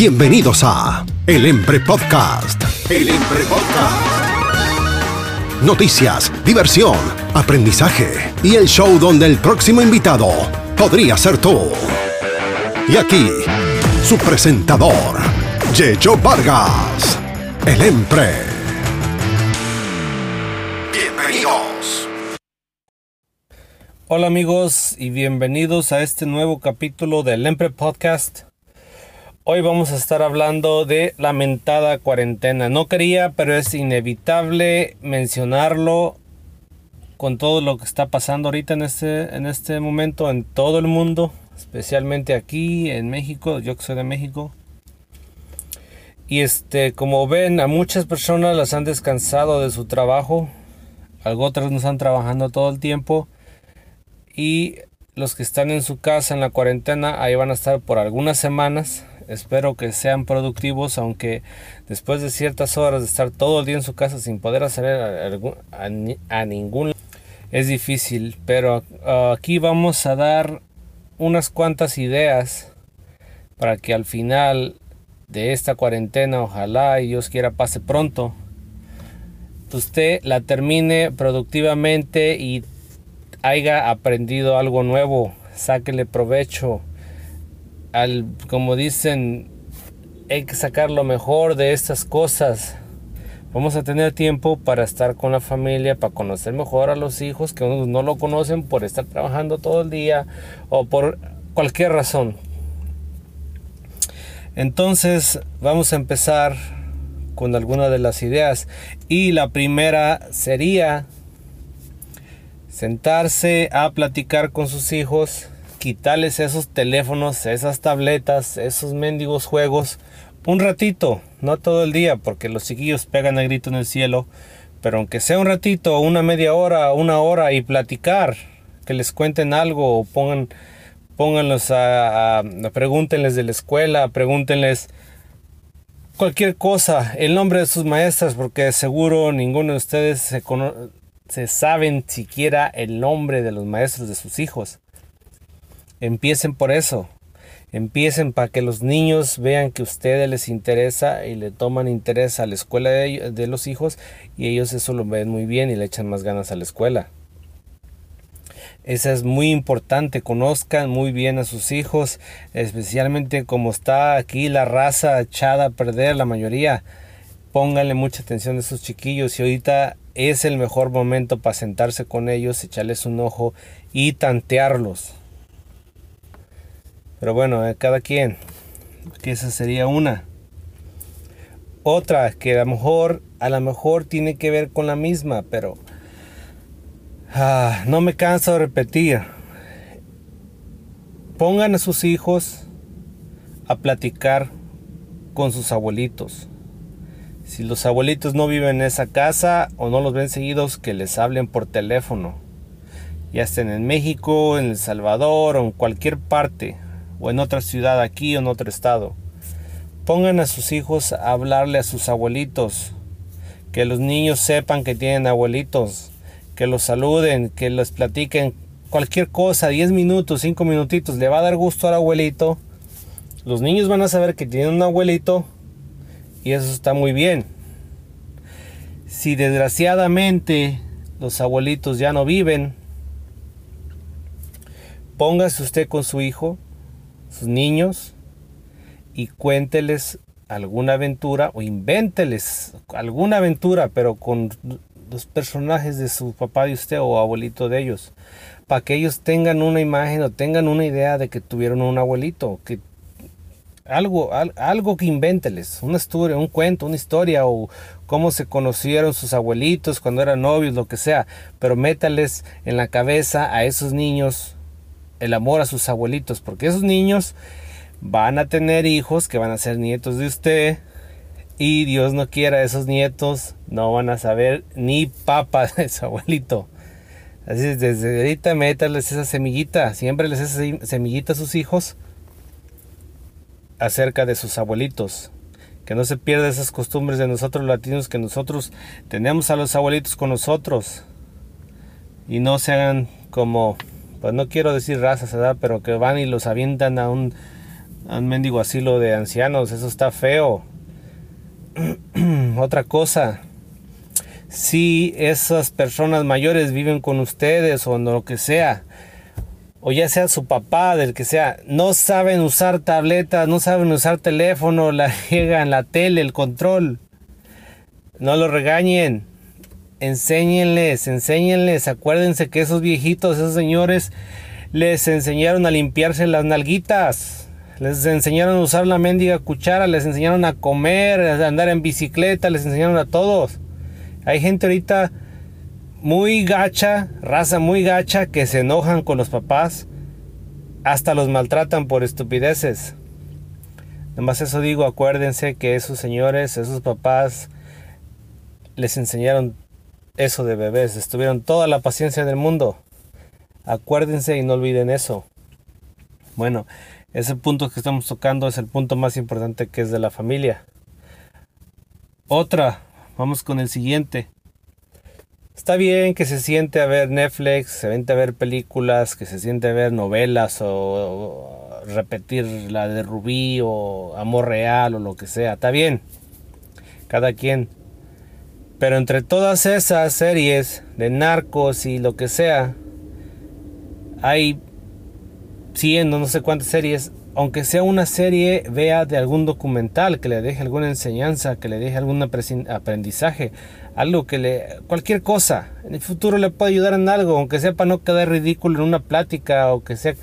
Bienvenidos a El Empre Podcast. El Empre Podcast. Noticias, diversión, aprendizaje y el show donde el próximo invitado podría ser tú. Y aquí, su presentador, Yeyo Vargas. El Empre. Bienvenidos. Hola amigos y bienvenidos a este nuevo capítulo del Empre Podcast. Hoy vamos a estar hablando de lamentada cuarentena. No quería, pero es inevitable mencionarlo con todo lo que está pasando ahorita en este, en este momento en todo el mundo, especialmente aquí en México, yo que soy de México. Y este, como ven, a muchas personas las han descansado de su trabajo, algo otras no están trabajando todo el tiempo y los que están en su casa en la cuarentena ahí van a estar por algunas semanas. Espero que sean productivos, aunque después de ciertas horas de estar todo el día en su casa sin poder hacer a, a, ningún es difícil. Pero aquí vamos a dar unas cuantas ideas para que al final de esta cuarentena, ojalá y Dios quiera pase pronto, usted la termine productivamente y haya aprendido algo nuevo, sáquele provecho. Al, como dicen, hay que sacar lo mejor de estas cosas. Vamos a tener tiempo para estar con la familia, para conocer mejor a los hijos que no lo conocen por estar trabajando todo el día o por cualquier razón. Entonces vamos a empezar con alguna de las ideas y la primera sería sentarse a platicar con sus hijos, quitarles esos teléfonos, esas tabletas, esos mendigos juegos, un ratito, no todo el día, porque los chiquillos pegan el grito en el cielo, pero aunque sea un ratito, una media hora, una hora y platicar, que les cuenten algo o pongan, pónganlos a, a, pregúntenles de la escuela, pregúntenles cualquier cosa, el nombre de sus maestras, porque seguro ninguno de ustedes se se saben siquiera el nombre de los maestros de sus hijos. Empiecen por eso. Empiecen para que los niños vean que a ustedes les interesa y le toman interés a la escuela de, de, los hijos y ellos eso lo ven muy bien y le echan más ganas a la escuela. Eso es muy importante, conozcan muy bien a sus hijos, especialmente como está aquí la raza echada a perder la mayoría. Pónganle mucha atención a esos chiquillos y ahorita es el mejor momento para sentarse con ellos, echarles un ojo y tantearlos. Pero bueno, eh, cada quien, que esa sería una. Otra que a lo mejor, a lo mejor tiene que ver con la misma, pero ah, no me canso de repetir. Pongan a sus hijos a platicar con sus abuelitos. Si los abuelitos no viven en esa casa o no los ven seguidos, que les hablen por teléfono. Ya estén en México, en El Salvador o en cualquier parte, o en otra ciudad aquí o en otro estado. Pongan a sus hijos a hablarle a sus abuelitos. Que los niños sepan que tienen abuelitos. Que los saluden, que les platiquen cualquier cosa, 10 minutos, 5 minutitos. Le va a dar gusto al abuelito. Los niños van a saber que tienen un abuelito y eso está muy bien. Si desgraciadamente los abuelitos ya no viven, póngase usted con su hijo, sus niños, y cuénteles alguna aventura o invénteles alguna aventura, pero con los personajes de su papá de usted o abuelito de ellos, para que ellos tengan una imagen o tengan una idea de que tuvieron un abuelito, que algo, algo que invénteles, una historia, un cuento, una historia o cómo se conocieron sus abuelitos cuando eran novios, lo que sea, pero métales en la cabeza a esos niños el amor a sus abuelitos, porque esos niños van a tener hijos que van a ser nietos de usted y Dios no quiera esos nietos no van a saber ni papa de su abuelito. Así es, desde ahorita métales esa semillita, siembreles esa semillita a sus hijos acerca de sus abuelitos. Que no se pierda esas costumbres de nosotros latinos que nosotros tenemos a los abuelitos con nosotros. Y no se hagan como, pues no quiero decir razas, ¿verdad? Pero que van y los avientan a un, un mendigo asilo de ancianos, eso está feo. Otra cosa, si esas personas mayores viven con ustedes o lo que sea, o ya sea su papá, del que sea, no saben usar tabletas, no saben usar teléfono, la llegan, la tele, el control, no lo regañen, enséñenles, enséñenles, acuérdense que esos viejitos, esos señores, les enseñaron a limpiarse las nalguitas. Les enseñaron a usar la mendiga cuchara, les enseñaron a comer, a andar en bicicleta, les enseñaron a todos. Hay gente ahorita muy gacha, raza muy gacha, que se enojan con los papás, hasta los maltratan por estupideces. Nomás eso digo, acuérdense que esos señores, esos papás, les enseñaron eso de bebés, estuvieron toda la paciencia del mundo. Acuérdense y no olviden eso. Bueno, ese punto que estamos tocando es el punto más importante que es de la familia. Otra, vamos con el siguiente. Está bien que se siente a ver Netflix, se siente a ver películas, que se siente a ver novelas o, repetir la de Rubí o Amor Real o lo que sea. Está bien. Cada quien. Pero entre todas esas series de narcos y lo que sea, hay 100 no sé cuántas series, aunque sea una serie, vea de algún documental que le deje alguna enseñanza, que le deje algún aprendizaje, algo que le, cualquier cosa, en el futuro le puede ayudar en algo, aunque sea para no quedar ridículo en una plática, o que sea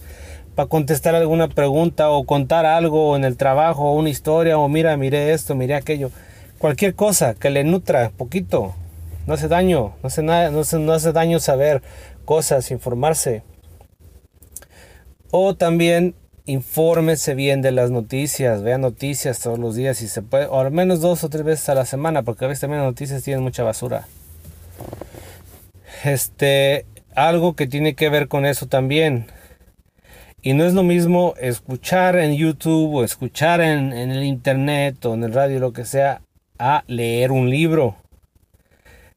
para contestar alguna pregunta, o contar algo en el trabajo, o una historia, o mira, miré esto, miré aquello, cualquier cosa que le nutra poquito, no hace daño, no hace, nada, no no hace daño saber cosas, informarse. O también infórmese bien de las noticias, vea noticias todos los días si se puede, o al menos dos o tres veces a la semana, porque a veces también las noticias tienen mucha basura. Este, algo que tiene que ver con eso también. Y no es lo mismo escuchar en YouTube o escuchar en, en el internet o en el radio, lo que sea, a leer un libro.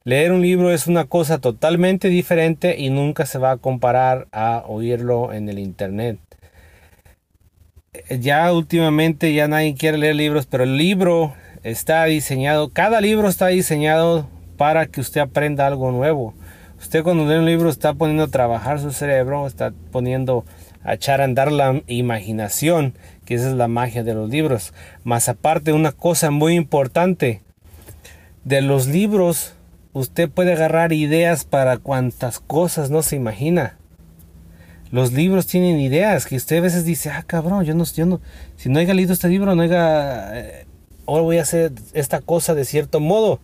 Leer un libro es una cosa totalmente diferente y nunca se va a comparar a oírlo en el internet. Ya últimamente ya nadie quiere leer libros, pero el libro está diseñado, cada libro está diseñado para que usted aprenda algo nuevo. Usted cuando lee un libro está poniendo a trabajar su cerebro, está poniendo a echar a andar la imaginación, que esa es la magia de los libros. Más aparte, una cosa muy importante, de los libros usted puede agarrar ideas para cuantas cosas no se imagina. Los libros tienen ideas que usted a veces dice, ah, cabrón, yo no, yo no, si no haya leído este libro, no haya, eh, ahora voy a hacer esta cosa de cierto modo.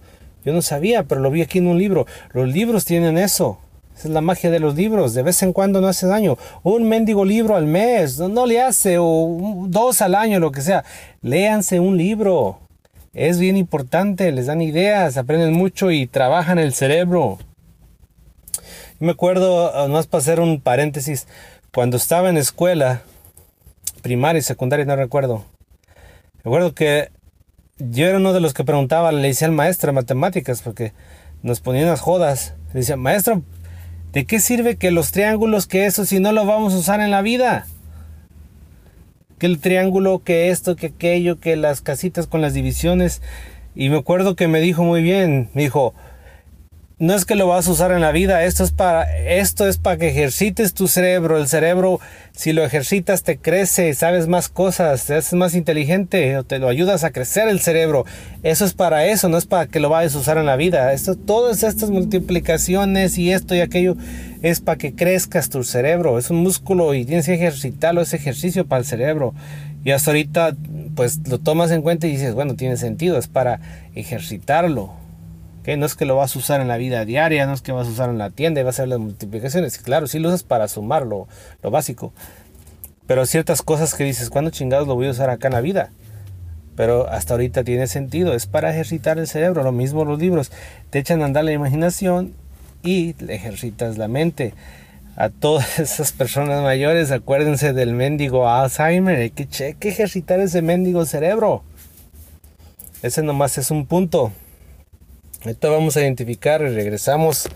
Yo no sabía, pero lo vi aquí en un libro. Los libros tienen eso. Esa es la magia de los libros. De vez en cuando no hace daño. Un mendigo libro al mes, no, le hace, o dos al año, lo que sea. Léanse un libro. Es bien importante, les dan ideas, aprenden mucho y trabajan el cerebro. Me acuerdo, ah, más para hacer un paréntesis, cuando estaba en escuela, primaria y secundaria, no recuerdo. Recuerdo que yo era uno de los que preguntaba, le decía al maestro de matemáticas, porque nos ponían las jodas. Le decía, maestro, ¿de qué sirve que los triángulos, que eso, si no lo vamos a usar en la vida? que el triángulo, que esto, que aquello, que las casitas con las divisiones. Y me acuerdo que me dijo muy bien, me dijo, no es que lo vas a usar en la vida, esto es para esto es para que ejercites tu cerebro, el cerebro si lo ejercitas te crece, sabes más cosas, te haces más inteligente te lo ayudas a crecer el cerebro. Eso es para eso, no es para que lo vayas a usar en la vida. Esto todas estas multiplicaciones y esto y aquello es para que crezcas tu cerebro, es un músculo y tienes que ejercitarlo, es ejercicio para el cerebro. Y hasta ahorita pues lo tomas en cuenta y dices, bueno, tiene sentido, es para ejercitarlo no es que lo vas a usar en la vida diaria, no es que vas a usar en la tienda y vas a hacer las multiplicaciones. Claro, sí lo usas para sumar lo, básico. Pero ciertas cosas que dices, ¿cuándo chingados lo voy a usar acá en la vida? Pero hasta ahorita tiene sentido, es para ejercitar el cerebro. Lo mismo los libros, te echan a andar la imaginación y ejercitas la mente. A todas esas personas mayores, acuérdense del mendigo Alzheimer, hay que, hay que ejercitar ese mendigo cerebro. Ese nomás es un punto. Ahorita vamos a identificar y regresamos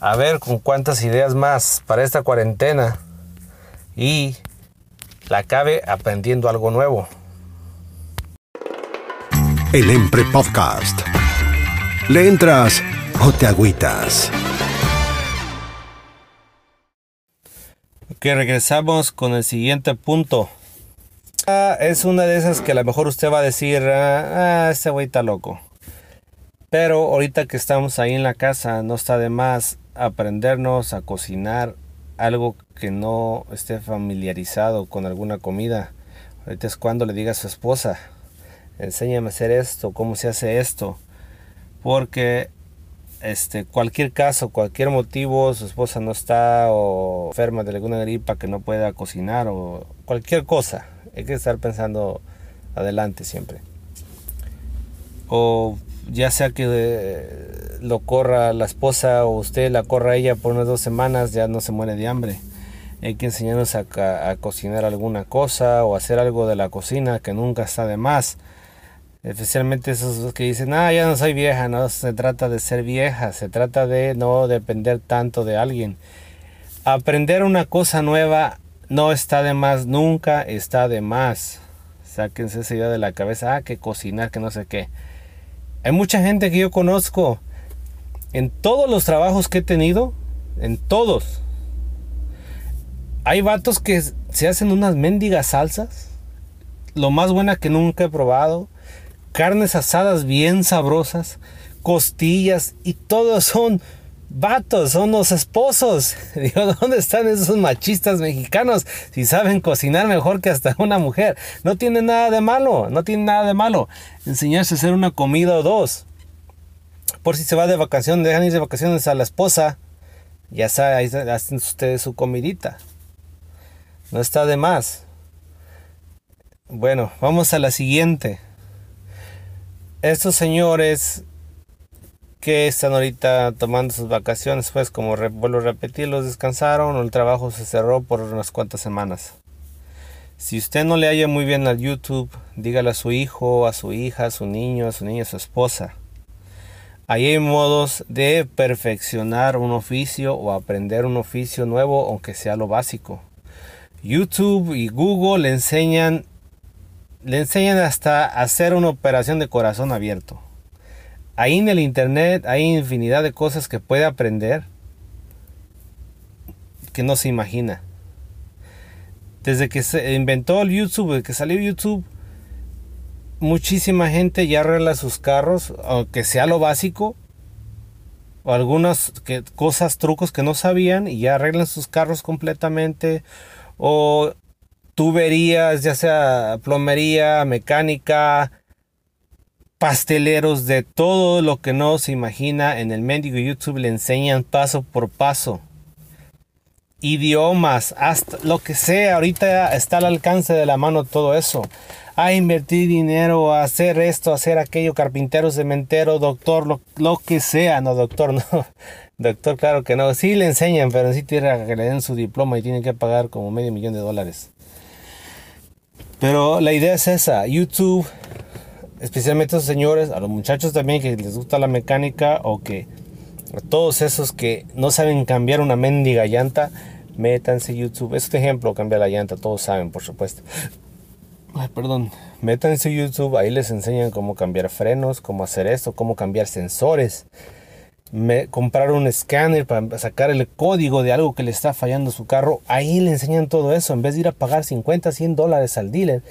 a ver con cuántas ideas más para esta cuarentena. Y la acabe aprendiendo algo nuevo. El Empre Podcast. ¿Le entras o te agüitas? Ok, regresamos con el siguiente punto. Ah, es una de esas que a lo mejor usted va a decir, ah, ah, este güey está loco. Pero ahorita que estamos ahí en la casa, no está de más aprendernos a cocinar algo que no esté familiarizado con alguna comida. Ahorita es cuando le diga a su esposa, enséñame a hacer esto, cómo se hace esto. Porque este, cualquier caso, cualquier motivo, su esposa no está o enferma de alguna gripa que no pueda cocinar o cualquier cosa. Hay que estar pensando adelante siempre. O ya sea que eh, lo corra la esposa o usted la corra ella por unas dos semanas, ya no se muere de hambre. Hay que enseñarnos a, a cocinar alguna cosa o hacer algo de la cocina que nunca está de más. Especialmente esos que dicen, ah, ya no soy vieja, no se trata de ser vieja, se trata de no depender tanto de alguien. Aprender una cosa nueva no está de más, nunca está de más. Sáquense esa idea de la cabeza, ah, que cocinar, que no sé qué. Hay mucha gente que yo conozco en todos los trabajos que he tenido, en todos. Hay vatos que se hacen unas mendigas salsas, lo más buena que nunca he probado, carnes asadas bien sabrosas, costillas y todos son vatos, son los esposos. Digo, ¿dónde están esos machistas mexicanos si saben cocinar mejor que hasta una mujer? No tiene nada de malo, no tiene nada de malo enseñarse a hacer una comida o dos. Por si se va de vacaciones, dejan ir de vacaciones a la esposa, ya saben, ahí hacen ustedes su comidita. No está de más. Bueno, vamos a la siguiente. Estos señores que están ahorita tomando sus vacaciones, pues como vuelvo a repetir, los descansaron o el trabajo se cerró por unas cuantas semanas. Si usted no le haya muy bien al YouTube, dígale a su hijo, a su hija, a su niño, a su niña, a su esposa. Ahí hay modos de perfeccionar un oficio o aprender un oficio nuevo, aunque sea lo básico. YouTube y Google le enseñan, le enseñan hasta hacer una operación de corazón abierto. Ahí en el Internet hay infinidad de cosas que puede aprender que no se imagina. Desde que se inventó el YouTube, desde que salió YouTube, muchísima gente ya arregla sus carros, aunque sea lo básico, o algunas cosas, trucos que no sabían y ya arreglan sus carros completamente, o tuberías, ya sea plomería, mecánica, pasteleros de todo lo que no se imagina en el mendigo YouTube le enseñan paso por paso. Idiomas, hasta lo que sea, ahorita está al alcance de la mano todo eso. A invertir dinero, a hacer esto, a hacer aquello, carpintero, cementero, doctor, lo, lo que sea. No, doctor, no. Doctor, claro que no. Sí le enseñan, pero sí tiene que le den su diploma y tienen que pagar como medio millón de dólares. Pero la idea es esa. YouTube especialmente a los señores, a los muchachos también que les gusta la mecánica o que a todos esos que no saben cambiar una mendiga llanta, métanse YouTube. Este ejemplo, cambia la llanta, todos saben, por supuesto. Ay, perdón. Métanse YouTube, ahí les enseñan cómo cambiar frenos, cómo hacer esto, cómo cambiar sensores. Me, comprar un escáner para sacar el código de algo que le está fallando a su carro. Ahí le enseñan todo eso. En vez de ir a pagar 50, 100 dólares al dealer,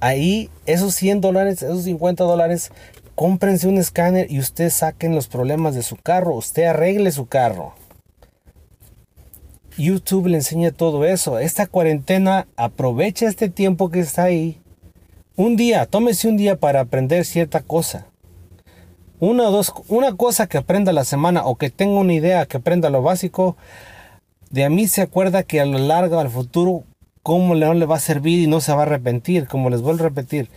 ahí esos 100 dólares, esos 50 dólares, cómprense un escáner y usted saquen los problemas de su carro, usted arregle su carro. YouTube le enseña todo eso. Esta cuarentena, aprovecha este tiempo que está ahí. Un día, tómese un día para aprender cierta cosa. Una o dos, una cosa que aprenda la semana o que tenga una idea que aprenda lo básico. De a mí se acuerda que a lo largo, al futuro, cómo no le va a servir y no se va a arrepentir, como les vuelvo a repetir.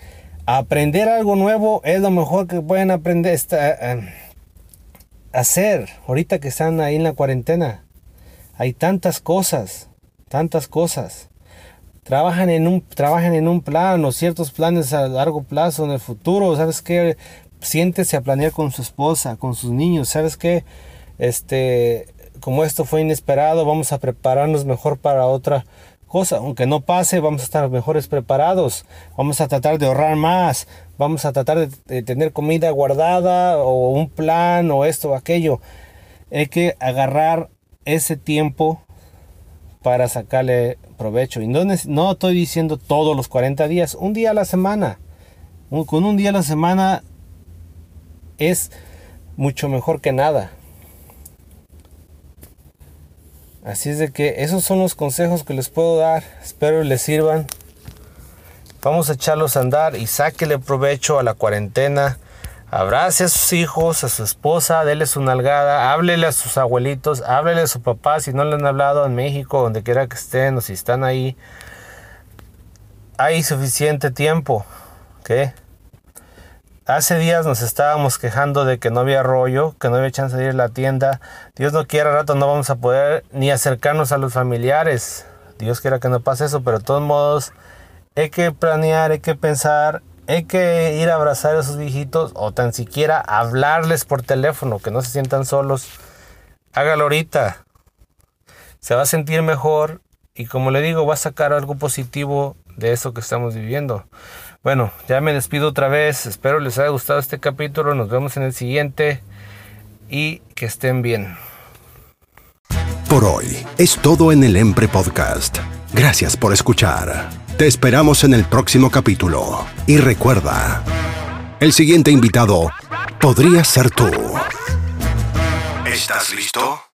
Aprender algo nuevo es lo mejor que pueden aprender esta, eh, hacer ahorita que están ahí en la cuarentena. Hay tantas cosas, tantas cosas. Trabajan en un, trabajan en un plan o ciertos planes a largo plazo en el futuro. ¿Sabes qué? Siéntese a planear con su esposa, con sus niños. ¿Sabes qué? Este, como esto fue inesperado, vamos a prepararnos mejor para otra cosa, aunque no pase, vamos a estar mejores preparados, vamos a tratar de ahorrar más, vamos a tratar de, tener comida guardada o un plan o esto o aquello. Hay que agarrar ese tiempo para sacarle provecho. Y no, no estoy diciendo todos los 40 días, un día a la semana. Con un día a la semana es mucho mejor que nada. Así es de que esos son los consejos que les puedo dar. Espero les sirvan. Vamos a echarlos a andar y sáquele provecho a la cuarentena. Abrace a sus hijos, a su esposa, déle su nalgada, háblele a sus abuelitos, háblele a su papá si no le han hablado en México, donde quiera que estén o si están ahí. Hay suficiente tiempo. ¿ok? Hace días nos estábamos quejando de que no había rollo, que no había chance de ir a la tienda. Dios no quiera, rato no vamos a poder ni acercarnos a los familiares. Dios quiera que no pase eso, pero de todos modos hay que planear, hay que pensar, hay que ir a abrazar a esos viejitos o tan siquiera hablarles por teléfono, que no se sientan solos. Hágalo ahorita. Se va a sentir mejor y como le digo, va a sacar algo positivo de eso que estamos viviendo. Bueno, ya me despido otra vez. Espero les haya gustado este capítulo. Nos vemos en el siguiente y que estén bien. Por hoy es todo en el Empre Podcast. Gracias por escuchar. Te esperamos en el próximo capítulo. Y recuerda, el siguiente invitado podría ser tú. ¿Estás listo?